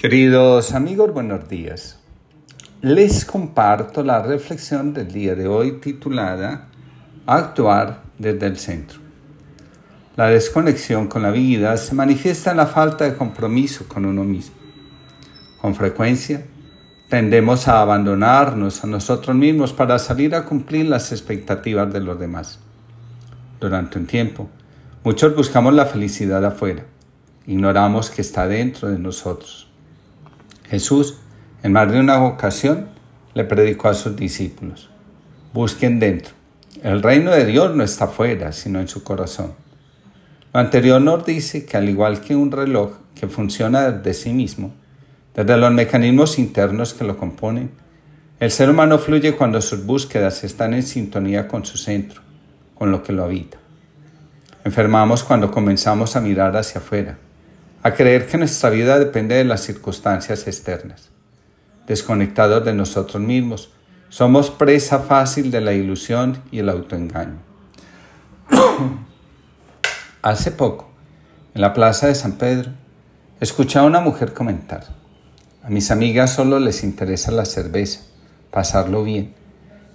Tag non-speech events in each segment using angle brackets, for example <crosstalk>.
Queridos amigos, buenos días. Les comparto la reflexión del día de hoy titulada Actuar desde el centro. La desconexión con la vida se manifiesta en la falta de compromiso con uno mismo. Con frecuencia, tendemos a abandonarnos a nosotros mismos para salir a cumplir las expectativas de los demás. Durante un tiempo, muchos buscamos la felicidad afuera. Ignoramos que está dentro de nosotros. Jesús, en más de una ocasión, le predicó a sus discípulos, busquen dentro. El reino de Dios no está afuera, sino en su corazón. Lo anterior nos dice que al igual que un reloj que funciona desde sí mismo, desde los mecanismos internos que lo componen, el ser humano fluye cuando sus búsquedas están en sintonía con su centro, con lo que lo habita. Enfermamos cuando comenzamos a mirar hacia afuera, a creer que nuestra vida depende de las circunstancias externas. Desconectados de nosotros mismos, somos presa fácil de la ilusión y el autoengaño. <coughs> Hace poco, en la plaza de San Pedro, escuché a una mujer comentar, a mis amigas solo les interesa la cerveza, pasarlo bien.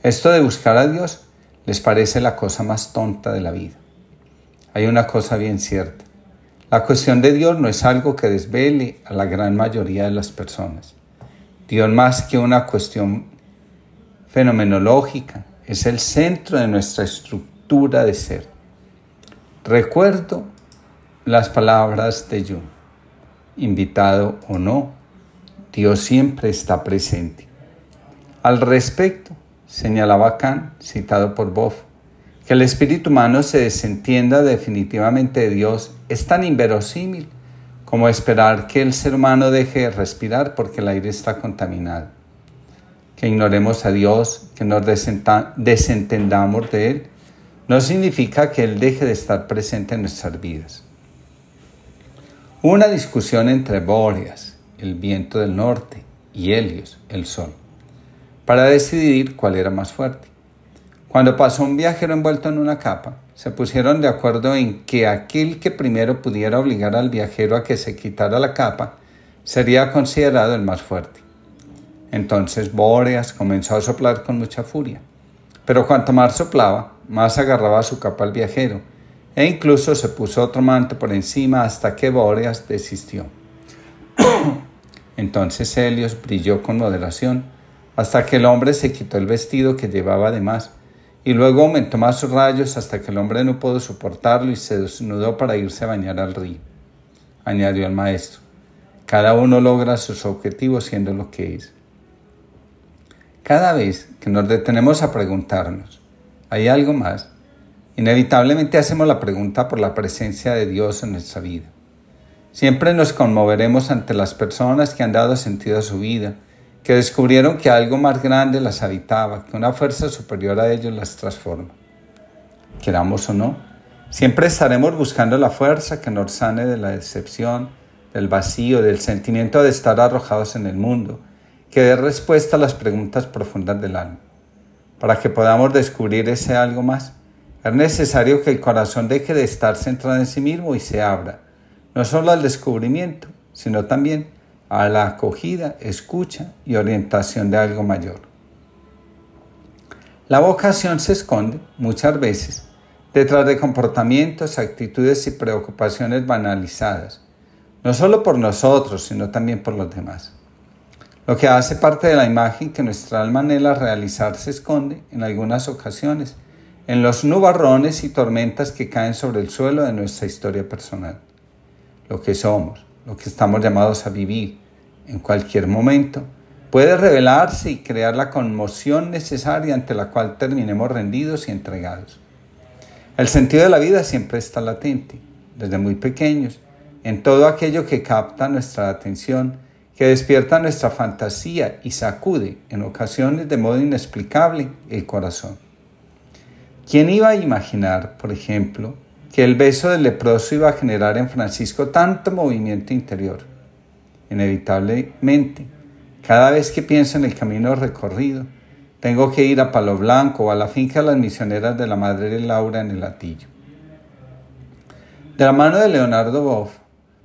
Esto de buscar a Dios les parece la cosa más tonta de la vida. Hay una cosa bien cierta. La cuestión de Dios no es algo que desvele a la gran mayoría de las personas. Dios más que una cuestión fenomenológica, es el centro de nuestra estructura de ser. Recuerdo las palabras de Jung, invitado o no, Dios siempre está presente. Al respecto, señalaba Kant, citado por Boff, que el espíritu humano se desentienda definitivamente de Dios es tan inverosímil como esperar que el ser humano deje de respirar porque el aire está contaminado. Que ignoremos a Dios, que nos desentendamos de Él, no significa que Él deje de estar presente en nuestras vidas. una discusión entre Bóreas, el viento del norte, y Helios, el sol, para decidir cuál era más fuerte. Cuando pasó un viajero envuelto en una capa, se pusieron de acuerdo en que aquel que primero pudiera obligar al viajero a que se quitara la capa sería considerado el más fuerte. Entonces Bóreas comenzó a soplar con mucha furia, pero cuanto más soplaba, más agarraba su capa al viajero, e incluso se puso otro manto por encima hasta que Bóreas desistió. <coughs> Entonces Helios brilló con moderación, hasta que el hombre se quitó el vestido que llevaba de más, y luego aumentó más sus rayos hasta que el hombre no pudo soportarlo y se desnudó para irse a bañar al río. Añadió el maestro, cada uno logra sus objetivos siendo lo que es. Cada vez que nos detenemos a preguntarnos, ¿hay algo más? Inevitablemente hacemos la pregunta por la presencia de Dios en nuestra vida. Siempre nos conmoveremos ante las personas que han dado sentido a su vida, que descubrieron que algo más grande las habitaba, que una fuerza superior a ellos las transforma. Queramos o no, siempre estaremos buscando la fuerza que nos sane de la decepción, del vacío, del sentimiento de estar arrojados en el mundo, que dé respuesta a las preguntas profundas del alma. Para que podamos descubrir ese algo más, es necesario que el corazón deje de estar centrado en sí mismo y se abra, no solo al descubrimiento, sino también a la acogida, escucha y orientación de algo mayor. La vocación se esconde muchas veces detrás de comportamientos, actitudes y preocupaciones banalizadas, no solo por nosotros, sino también por los demás. Lo que hace parte de la imagen que nuestra alma anhela realizar se esconde, en algunas ocasiones, en los nubarrones y tormentas que caen sobre el suelo de nuestra historia personal. Lo que somos, lo que estamos llamados a vivir, en cualquier momento, puede revelarse y crear la conmoción necesaria ante la cual terminemos rendidos y entregados. El sentido de la vida siempre está latente, desde muy pequeños, en todo aquello que capta nuestra atención, que despierta nuestra fantasía y sacude, en ocasiones de modo inexplicable, el corazón. ¿Quién iba a imaginar, por ejemplo, que el beso del leproso iba a generar en Francisco tanto movimiento interior? Inevitablemente. Cada vez que pienso en el camino recorrido, tengo que ir a Palo Blanco o a la finca de las misioneras de la Madre Laura en el Latillo. De la mano de Leonardo Boff,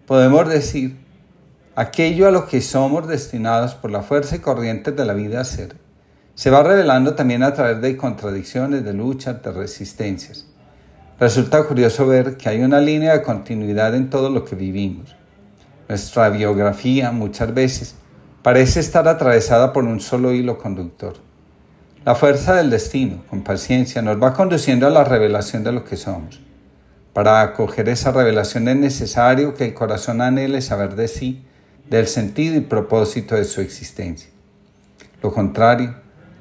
podemos decir, aquello a lo que somos destinados por la fuerza y corrientes de la vida a ser, se va revelando también a través de contradicciones, de luchas, de resistencias. Resulta curioso ver que hay una línea de continuidad en todo lo que vivimos. Nuestra biografía muchas veces parece estar atravesada por un solo hilo conductor. La fuerza del destino, con paciencia, nos va conduciendo a la revelación de lo que somos. Para acoger esa revelación es necesario que el corazón anhele saber de sí del sentido y propósito de su existencia. Lo contrario,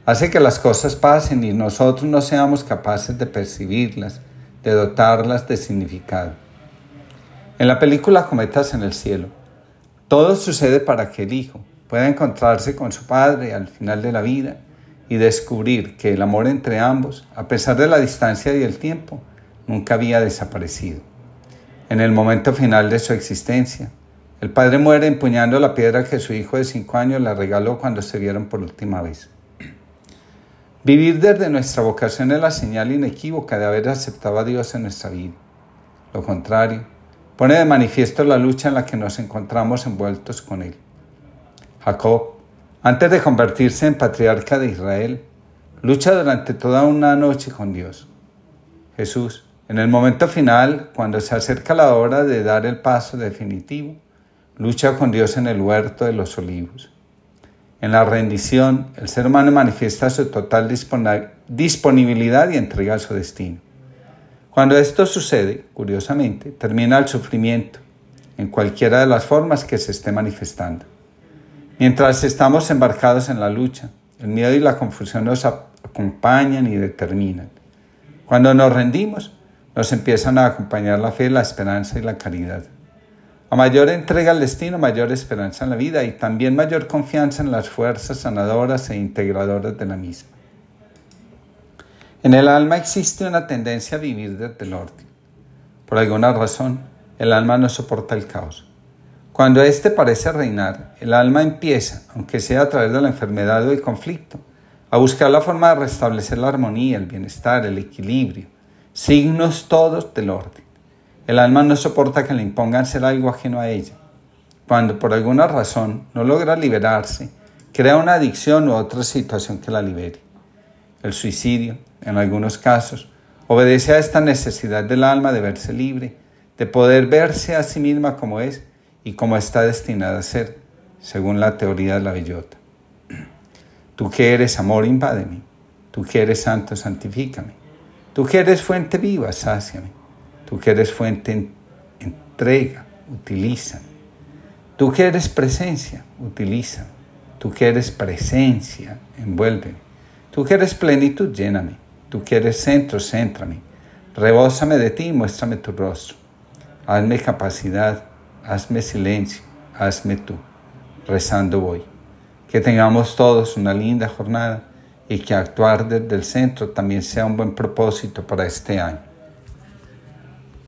hace que las cosas pasen y nosotros no seamos capaces de percibirlas, de dotarlas de significado. En la película Cometas en el Cielo, todo sucede para que el hijo pueda encontrarse con su padre al final de la vida y descubrir que el amor entre ambos, a pesar de la distancia y el tiempo, nunca había desaparecido. En el momento final de su existencia, el padre muere empuñando la piedra que su hijo de cinco años le regaló cuando se vieron por última vez. Vivir desde nuestra vocación es la señal inequívoca de haber aceptado a Dios en nuestra vida. Lo contrario, pone de manifiesto la lucha en la que nos encontramos envueltos con Él. Jacob, antes de convertirse en patriarca de Israel, lucha durante toda una noche con Dios. Jesús, en el momento final, cuando se acerca la hora de dar el paso definitivo, lucha con Dios en el huerto de los olivos. En la rendición, el ser humano manifiesta su total disponibilidad y entrega a su destino. Cuando esto sucede, curiosamente, termina el sufrimiento, en cualquiera de las formas que se esté manifestando. Mientras estamos embarcados en la lucha, el miedo y la confusión nos acompañan y determinan. Cuando nos rendimos, nos empiezan a acompañar la fe, la esperanza y la caridad. A mayor entrega al destino, mayor esperanza en la vida y también mayor confianza en las fuerzas sanadoras e integradoras de la misma. En el alma existe una tendencia a vivir desde el orden. Por alguna razón, el alma no soporta el caos. Cuando éste parece reinar, el alma empieza, aunque sea a través de la enfermedad o el conflicto, a buscar la forma de restablecer la armonía, el bienestar, el equilibrio, signos todos del orden. El alma no soporta que le impongan ser algo ajeno a ella. Cuando por alguna razón no logra liberarse, crea una adicción u otra situación que la libere. El suicidio, en algunos casos, obedece a esta necesidad del alma de verse libre, de poder verse a sí misma como es y como está destinada a ser, según la teoría de la bellota. Tú que eres amor, invádeme. Tú que eres santo, santifícame. Tú que eres fuente viva, sáciame. Tú que eres fuente, entrega, utiliza. Tú que eres presencia, utiliza. Tú que eres presencia, envuélveme. Tú que eres plenitud, lléname. Tú que eres centro, céntrame. Rebósame de ti y muéstrame tu rostro. Hazme capacidad, hazme silencio, hazme tú. Rezando voy. Que tengamos todos una linda jornada y que actuar desde el centro también sea un buen propósito para este año.